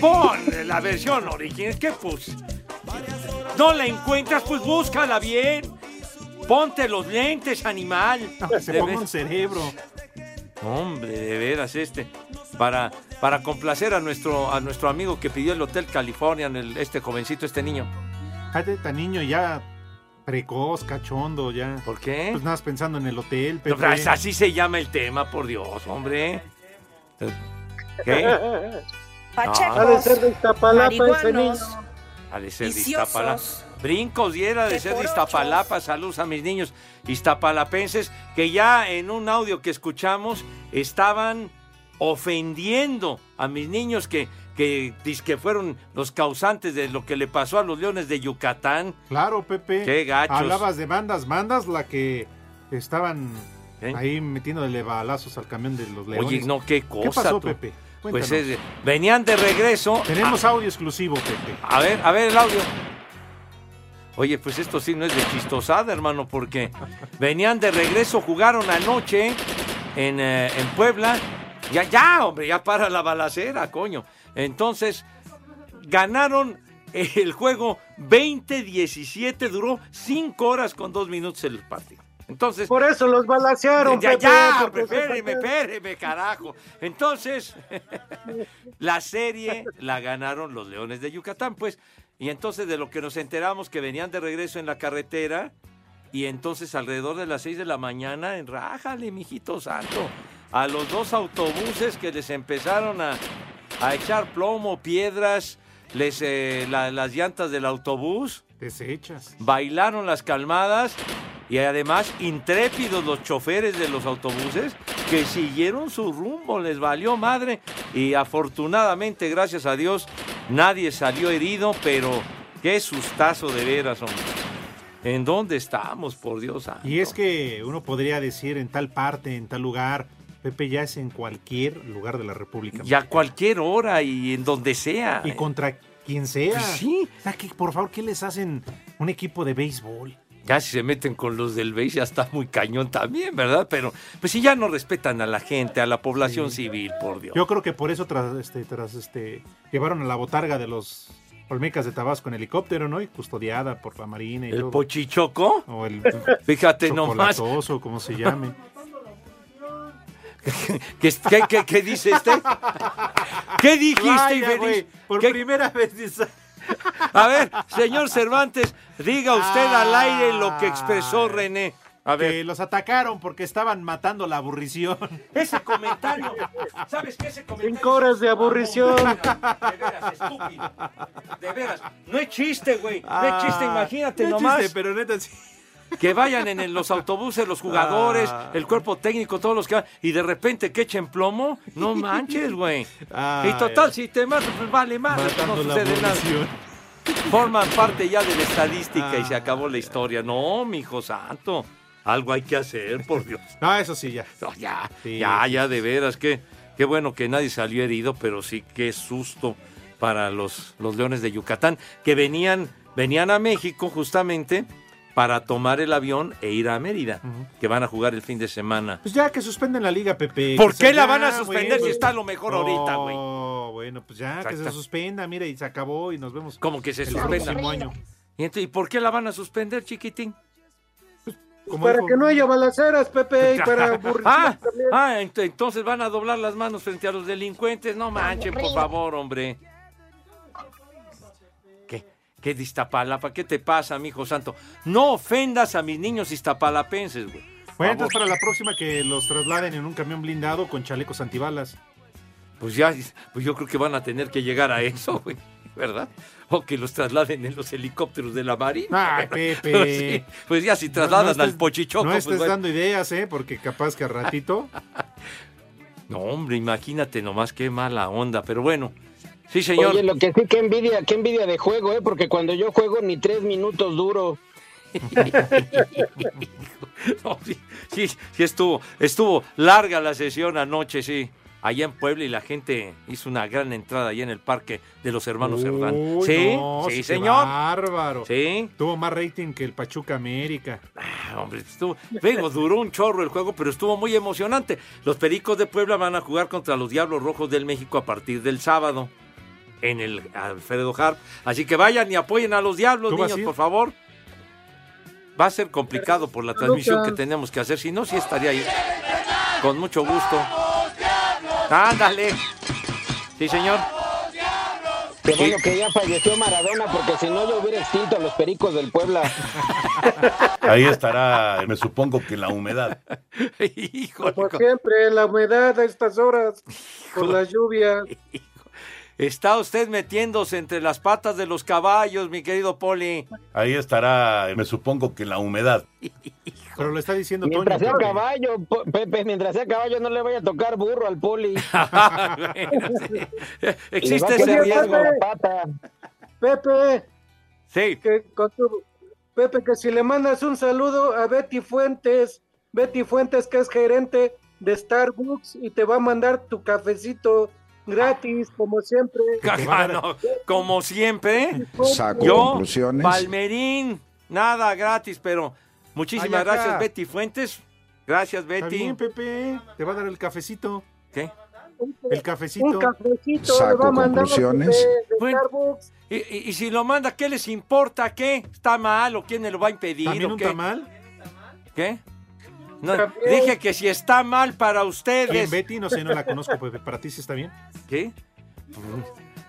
Pon la versión original. ¿Qué pues? No la encuentras, pues búscala bien. Ponte los lentes, animal. Se ponga un cerebro. Hombre, de veras este. Para, para complacer a nuestro, a nuestro amigo que pidió el Hotel California, el- este jovencito, este niño. Fíjate, tan niño ya precoz, cachondo, ya. ¿Por qué? Pues nada pensando en el hotel, No, Pepe. pues, así se llama el tema, por Dios, hombre. ¿Qué? Pachecos, Ha de ser de Iztapalapa ese niño. Ha de ser de. Iztapalapa. Brincos y era de ser de Iztapalapa. Saludos a mis niños iztapalapenses que ya en un audio que escuchamos estaban ofendiendo a mis niños que, que, que fueron los causantes de lo que le pasó a los leones de Yucatán. Claro, Pepe. Qué gachos. Hablabas de bandas, bandas, la que estaban ¿Eh? ahí metiéndole balazos al camión de los leones. Oye, no, qué cosa. ¿Qué pasó, tú. Pepe? Pues venían de regreso. Tenemos audio exclusivo, Pepe. A ver, a ver el audio. Oye, pues esto sí no es de chistosada, hermano, porque venían de regreso, jugaron anoche en, eh, en Puebla. Ya, ya, hombre, ya para la balacera, coño. Entonces, ganaron el juego 20-17, duró 5 horas con 2 minutos el partido. Entonces. Por eso los balacearon, Ya, Pepe, ya, espéreme, espéreme, carajo. Entonces, la serie la ganaron los Leones de Yucatán, pues. Y entonces de lo que nos enteramos que venían de regreso en la carretera y entonces alrededor de las 6 de la mañana, en rájale, mijito santo, a los dos autobuses que les empezaron a, a echar plomo, piedras, les, eh, la- las llantas del autobús Desechas. bailaron las calmadas y además intrépidos los choferes de los autobuses que siguieron su rumbo, les valió madre y afortunadamente, gracias a Dios, nadie salió herido, pero qué sustazo de veras, hombre. ¿En dónde estamos, por Dios santo? Y es que uno podría decir en tal parte, en tal lugar, Pepe ya es en cualquier lugar de la República. Y a cualquier hora y en donde sea. Y contra quien sea. Pues sí. O sea, que, por favor, ¿qué les hacen un equipo de béisbol? Ya si se meten con los del BASE ya está muy cañón también, ¿verdad? Pero pues si ya no respetan a la gente, a la población civil, por Dios. Yo creo que por eso tras este, tras este, llevaron a la botarga de los Olmecas de Tabasco en helicóptero, ¿no? Y custodiada por la Marina y ¿El todo. pochichoco? O el Fíjate nomás. como se llame. ¿Qué, qué, qué- qué dice este? ¿Qué dijiste, Vaya, por ¿Qué- primera vez dice- A ver, señor Cervantes, diga usted al aire lo que expresó René. A ver. Que los atacaron porque estaban matando la aburrición. Ese comentario, ¿sabes qué? Ese comentario. Cinco horas de aburrición. De veras, estúpido. De veras. No es chiste, güey. No es chiste, imagínate Ah, no es nomás. chiste, pero neta sí. Que vayan en los autobuses los jugadores, Ah. el cuerpo técnico, todos los que van, y de repente que echen plomo, no manches, güey. Y total, si te matan, pues vale más, no sucede nada. Forman parte ya de la estadística y se acabó la historia. No, mi hijo santo. Algo hay que hacer, por Dios. No, eso sí, ya. No, ya, Sí, ya, ya, de veras. Qué, qué bueno que nadie salió herido, pero sí, qué susto para los, los Leones de Yucatán, que venían, venían a México justamente para tomar el avión e ir a Mérida, que van a jugar el fin de semana. Pues ya que suspenden la liga, Pepe. ¿Por qué la van a suspender si está lo mejor ahorita, güey? No, bueno, pues ya, que se suspenda, mira, y se acabó y nos vemos. Como que se el suspenda. próximo año. ¿Y, entonces, ¿y por qué la van a suspender, chiquitín? Como Para dijo- que no haya balaceras, Pepe, y para Ah, ah, ent- entonces van a doblar las manos frente a los delincuentes. No manchen, por favor, hombre. ¿Qué? ¿Qué de Iztapalapa? ¿Qué te pasa, mijo santo? No ofendas a mis niños iztapalapenses, güey. Bueno, entonces para la próxima que los trasladen en un camión blindado con chalecos antibalas. Pues ya, pues yo creo que van a tener que llegar a eso, güey. ¿Verdad? O que los trasladen en los helicópteros de la Marina. Ay, Pepe. Pues, sí, pues ya si trasladan No, no estés- al Pochichoco. No pues estés bueno. dando ideas, ¿eh? Porque capaz que a ratito. No, hombre, imagínate nomás qué mala onda. Pero bueno, sí, señor. Oye, lo que sí, qué envidia, qué envidia de juego, ¿eh? Porque cuando yo juego ni tres minutos duro. No, sí, sí, sí estuvo, estuvo larga la sesión anoche, sí. Allá en Puebla y la gente hizo una gran entrada allá en el parque de los hermanos Cerdán. Uy, Sí, no, sí, señor. Bárbaro. Sí. Tuvo más rating que el Pachuca América. Ah, hombre, estuvo, vengo, duró un chorro el juego, pero estuvo muy emocionante. Los Pericos de Puebla van a jugar contra los Diablos Rojos del México a partir del sábado en el Alfredo Harp. Así que vayan y apoyen a los Diablos, ¿Tú vas niños, por favor. Va a ser complicado por la transmisión que tenemos que hacer, si no, sí estaría ahí. Con mucho gusto. Ándale. Sí, señor. Qué bueno que ya falleció Maradona, porque si no yo hubiera extinto a los pericos del Puebla. Ahí estará, me supongo que la humedad. Híjole, Como siempre, la humedad a estas horas, por las lluvias. está usted metiéndose entre las patas de los caballos, mi querido Poli. Ahí estará, me supongo que la humedad. Pero lo está diciendo Mientras sea Toño. Caballo, Pepe, mientras sea caballo no le vaya a tocar burro al poli. Bueno, sí. Existe ese riesgo. Pepe, Sí. que con tu- Pepe, que si le mandas un saludo a Betty Fuentes, Betty Fuentes que es gerente de Starbucks y te va a mandar tu cafecito gratis, como siempre. Ah, no, Como siempre, Saco yo, conclusiones. Palmerín, nada gratis, pero muchísimas Ay, gracias, Betty Fuentes. Gracias, Está Betty. bien, Pepe. Te va a dar el cafecito. ¿Qué? El cafecito. Un cafecito le Saco va a mandar conclusiones. de, de Bueno. Starbucks. Y, y- y si lo manda, ¿qué les importa? ¿Qué? ¿Está mal o quién me lo va a impedir? ¿También o un qué? tamal? ¿Qué? No, dije que si está mal para ¿Quién, ustedes. Betty? No sé, no la conozco, Pepe. ¿Para ti sí está bien? ¿Qué?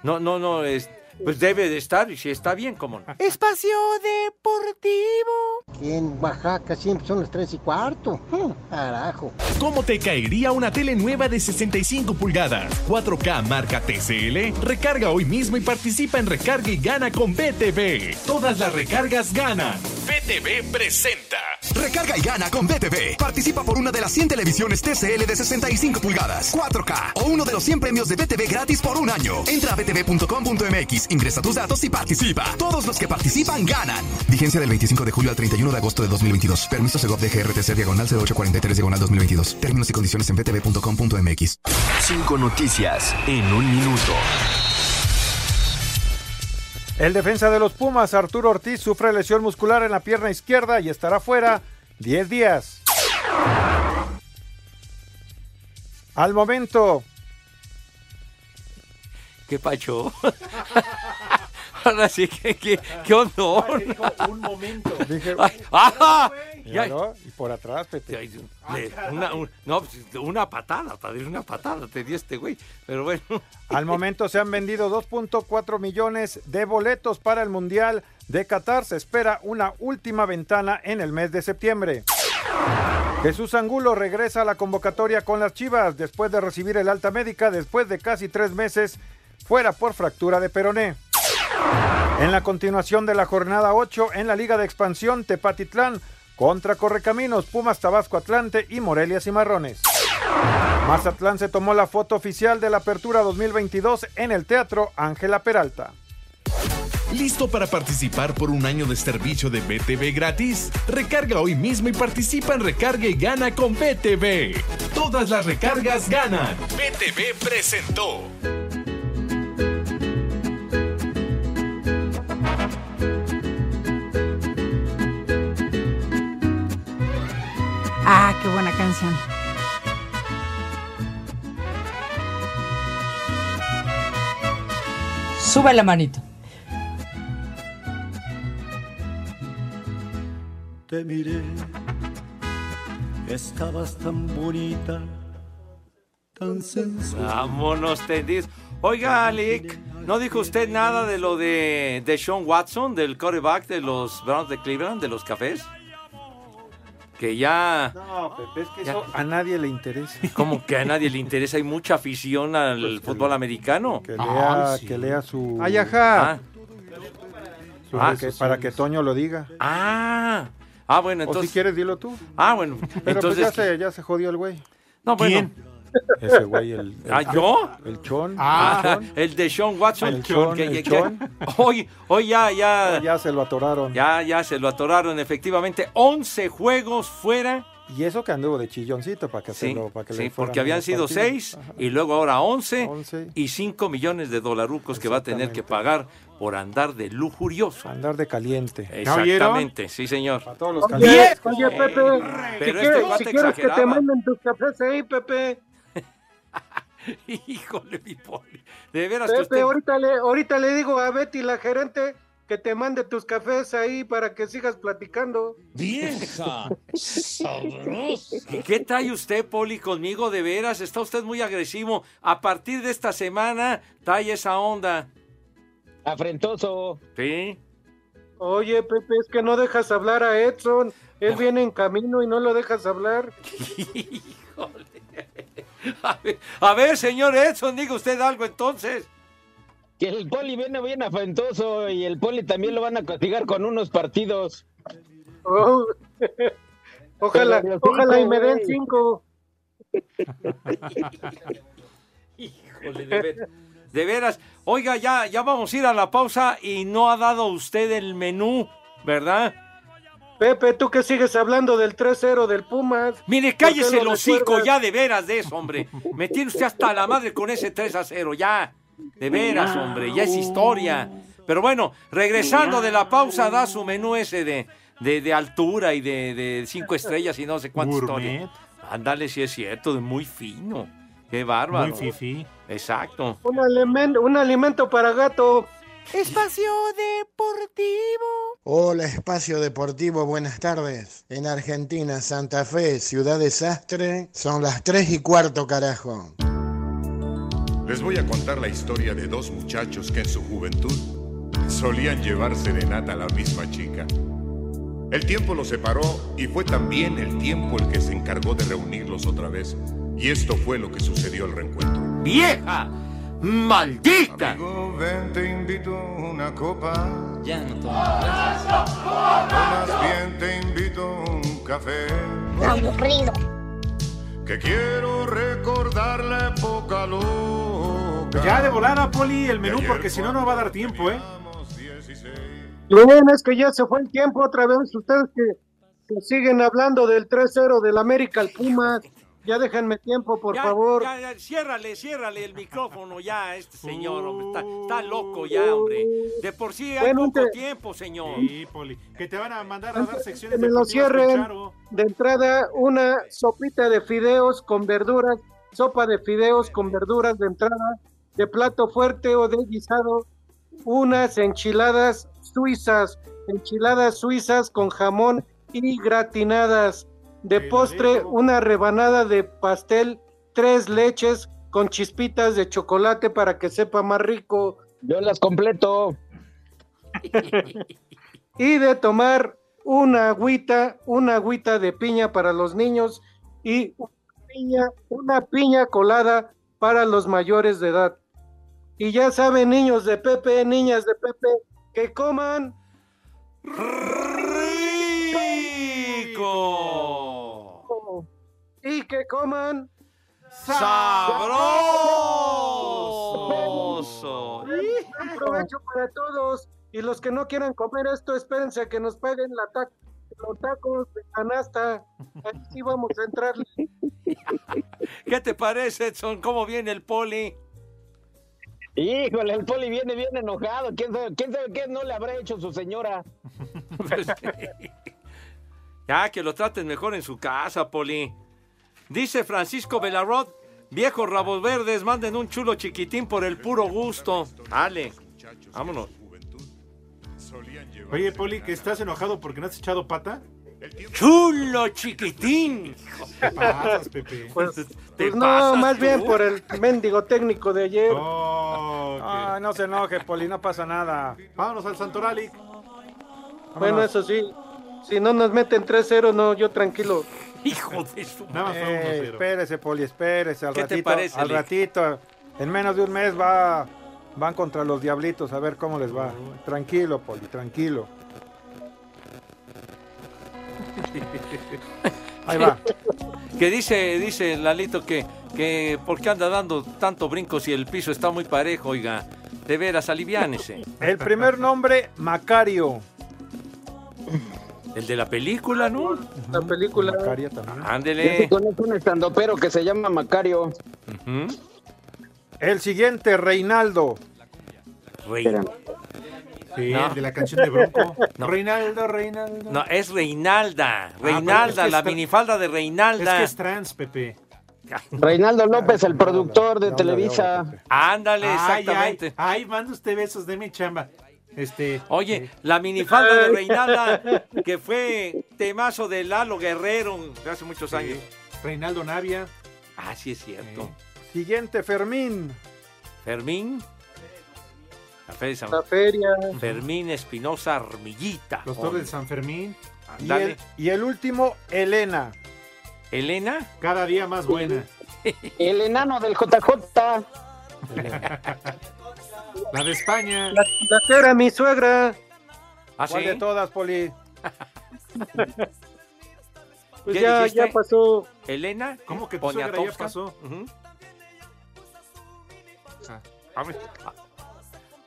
No, no, no, es, pues debe de estar, y si está bien, ¿cómo no? Espacio Deportivo. En Oaxaca siempre son las tres y cuarto. Hmm, Carajo. ¿Cómo te caería una tele nueva de 65 pulgadas? 4K marca TCL. Recarga hoy mismo y participa en Recarga y Gana con BTV. Todas las recargas ganan. BTV presenta. Recarga y gana con BTV. Participa por una de las 100 televisiones TCL de 65 pulgadas, 4K o uno de los 100 premios de BTV gratis por un año. Entra a btv.com.mx, ingresa tus datos y participa. Todos los que participan ganan. Vigencia del 25 de julio al 31 de agosto de 2022. Permiso Segov de GRTC diagonal 0843 diagonal 2022. Términos y condiciones en btv.com.mx. Cinco noticias en un minuto. El defensa de los Pumas, Arturo Ortiz, sufre lesión muscular en la pierna izquierda y estará fuera 10 días. Al momento, ¿Qué pacho? Ahora sí que, que- qué honor. un momento. dije, Ay, ¡ah! y, Ya- ¿no? y por atrás, Pepe. Le- una, un- no, pues, una patada, padre, una patada te dio este güey. Pero bueno. Al momento se han vendido 2.4 millones de boletos para el Mundial de Qatar. Se espera una última ventana en el mes de septiembre. Jesús Angulo regresa a la convocatoria con las Chivas después de recibir el alta médica después de casi tres meses fuera por fractura de peroné. En la continuación de la jornada 8 en la Liga de Expansión Tepatitlán contra Correcaminos, Pumas Tabasco Atlante y Morelia Cimarrones. Mazatlán se tomó la foto oficial de la Apertura 2022 en el Teatro Ángela Peralta. ¿Listo para participar por un año de servicio de BTV gratis? Recarga hoy mismo y participa en Recarga y Gana con BTV. Todas las recargas ganan. BTV presentó. Ah, qué buena canción. Sube la manito. Te miré, estabas tan bonita, tan sensual. Vámonos tendidos. Oiga, Alec, ¿no dijo usted nada de lo de, de Sean Watson, del quarterback de los Browns de Cleveland, de los cafés? Que ya... No, Pepe, es que Ya. eso a nadie le interesa. Como que a nadie le interesa, hay mucha afición al fútbol americano. Que lea, que lea su. Ay, ajá. su- Ah, que- para que Toño lo diga. Ah, ah, bueno, O entonces... si quieres, dilo tú. Ah, bueno, Pero entonces... pues ya se, ya se jodió el güey. No, bueno. ¿Quién? Ese güey, el, el- ¿Ah, yo? El chon. Ah, el chon. el de Sean Watson. El chon, que- el que- chon. Hoy, hoy ya, ya... Ya se lo atoraron. Ya, ya se lo atoraron, efectivamente. 11 juegos fuera. Y eso que anduvo de chilloncito para que se Sí, lo- para que le sí, porque habían sido partidos. 6 y luego ahora 11, 11. y 5 millones de dolarucos que va a tener que pagar por andar de lujurioso. Andar de caliente. Exactamente, sí, señor. Para todos los Oye, calientes. oye, Pepe, si Pero quieres, este si quieres que te manden tus cafés ahí, Pepe. Híjole, mi poli. De veras que Pepe, usted... ahorita le, ahorita le digo a Betty, la gerente, que te mande tus cafés ahí para que sigas platicando. ¡Vieja! ¡Sabrosa! ¿Qué trae usted, Poli, conmigo? De veras, está usted muy agresivo. A partir de esta semana, trae esa onda. Afrentoso. Sí. Oye, Pepe, es que no dejas hablar a Edson. Él viene en camino y no lo dejas hablar. Híjole. A ver, a ver, señor Edson, diga usted algo entonces. Que el poli viene bien afrentoso y el poli también lo van a castigar con unos partidos. Oh. Ojalá, ojalá y me den cinco. Híjole, de, ver- de veras. Oiga, ya, ya vamos a ir a la pausa y no ha dado usted el menú, ¿verdad? Pepe, tú que sigues hablando del 3-0 del Pumas. Mire, ¿Por qué cállese el hocico ya de veras de eso, hombre. Me tiene usted hasta la madre con ese 3 a 0, ya. De veras, hombre, ya es historia. Pero bueno, regresando de la pausa, da su menú ese de, de, de altura y de, de cinco estrellas y no sé cuánta Gourmet. historia. Ándale, si es cierto, de muy fino. Qué bárbaro. Muy fifí. Exacto. Un alimento, un alimento para gato. Espacio Deportivo. Hola, Espacio Deportivo, buenas tardes. En Argentina, Santa Fe, Ciudad Desastre, son las 3 y cuarto, carajo. Les voy a contar la historia de dos muchachos que en su juventud solían llevar serenata a la misma chica. El tiempo los separó y fue también el tiempo el que se encargó de reunirlos otra vez. Y esto fue lo que sucedió al reencuentro. ¡Vieja! ¡Maldita! Amigo, ven, te invito una copa. Ya no tomo. O más bien te invito un café. Aburrido. Que quiero recordar la época loca. Ya de volada, Poli, el menú, porque si no, no va a dar tiempo, ¿eh? Lo bueno es que ya se fue el tiempo otra vez. Ustedes que, que siguen hablando del 3-0 del América al Pumas, ya déjenme tiempo, por Ya, favor. ya, ya, ciérrale, ciérrale el micrófono ya a este señor, hombre. Está, está loco ya, hombre. De por sí hay Bueno, poco te- tiempo, señor. Sí, Poli. Que te van a mandar a dar Que secciones me lo deportivas con cierren. De entrada, una sopita de fideos con verduras, sopa de fideos con verduras de entrada, de plato fuerte o de guisado, unas enchiladas suizas, enchiladas suizas con jamón y gratinadas. De postre, una rebanada de pastel, tres leches con chispitas de chocolate para que sepa más rico. Yo las completo. y de tomar una agüita, una agüita de piña para los niños y una piña, una piña colada para los mayores de edad. Y ya saben, niños de Pepe, niñas de Pepe, que coman ¡Rico! Y que coman ¡Sabroso! Buen provecho para todos. Y los que no quieran comer esto, espérense a que nos paguen la ta- los tacos de canasta. Aquí vamos a entrarle. ¿Qué te parece, Edson? ¿Cómo viene el poli? Híjole, el poli viene bien enojado. ¿Quién sabe, quién sabe qué no le habrá hecho su señora? Ya, que lo traten mejor en su casa, Poli. Dice Francisco Belarrod, viejos rabos verdes, manden un chulo chiquitín por el puro gusto. Ale, vámonos. Oye, Poli, que estás enojado porque no has echado pata. ¡Chulo chiquitín! ¿Qué pasas, Pepe? Pues, ¿Te pues no, pasas más bien por el mendigo técnico de ayer. Oh, Ay, no se enoje, Poli, no pasa nada. Vámonos al Santorali. Bueno, eso sí, si no nos meten 3-0, no, yo tranquilo. Hijo de su... Nada más fue Ey, 1-0. espérese, Poli, espérese. Al ¿Qué te ratito, parece, al Lick? ratito, en menos de un mes va, van contra los diablitos a ver cómo les va. Tranquilo, Poli, tranquilo. Ahí va. Que dice, dice Lalito que, que ¿por qué anda dando tanto brinco si el piso está muy parejo, oiga? De veras, aliviánese. El primer nombre, Macario. El de la película, ¿no? La película. Macario también. Ándele. sí conozco un estandopero que se llama Macario. El siguiente, Reinaldo. Rey- Sí, No. el de la canción de Bronco. No. Reinaldo, Reinaldo. No, es Reinalda. pero Reinalda, es que la minifalda de es Reinalda. que es trans, Pepe. Reinaldo López, el productor de Televisa. Ándale, Ay, exactamente. Ay, ay, manda usted besos de mi chamba. Este. Oye, la minifalda de Reinalda, que fue temazo de Lalo Guerrero de hace muchos sí, años. Reinaldo Navia. Ah, sí es cierto. Siguiente, Fermín. Fermín. La fe de San- La feria. Fermín Espinosa Armillita. Los toros de San Fermín. Y el, y el último, Elena. Elena. Cada día más buena. El enano del JJ. La de España. La, la que era mi suegra. ¿Ah, ¿Cuál sí? de todas, Poli? Pues ¿Qué ya, dijiste? ya pasó. ¿Elena? ¿Cómo que tu suegra ya pasó? Ujú. Ah. A ver.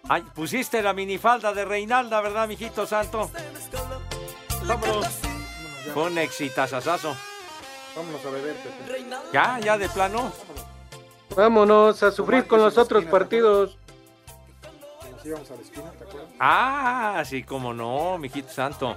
Ay, pusiste la minifalda de Reinalda, ¿verdad, mijito santo? Vámonos. Fue un exitazazazo. Vámonos a beber, Pepe. Ya, ya de plano. Vámonos a sufrir con los otros partidos. Íbamos a la esquina, ¿te acuerdas? Ah, sí, como no, mijito santo.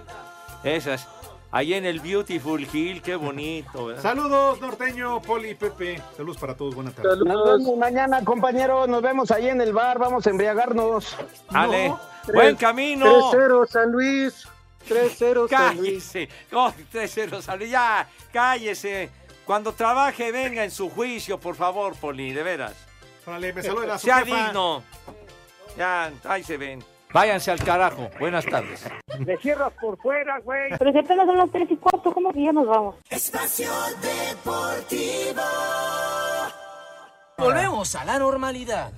Esas. Ahí en el Beautiful Hill, qué bonito, ¿verdad? Saludos, norteño, Poli, Pepe. Saludos para todos, buenas tardes. Nos vemos mañana, compañeros. Nos vemos ahí en el bar. Vamos a embriagarnos. Ale, Buen camino. 3-0 San Luis. 3-0 San Luis. Cállese. Oh, 3-0 San Luis. Ya, cállese. Cuando trabaje, venga en su juicio, por favor, Poli, de veras. Órale, me saluda su Sea jefa. digno. Ya, ahí se ven. Váyanse al carajo. Buenas tardes. Le cierras por fuera, güey. Pero si apenas son las tres y cuarto, ¿cómo que ya nos vamos? Espacio Deportivo. Volvemos a la normalidad.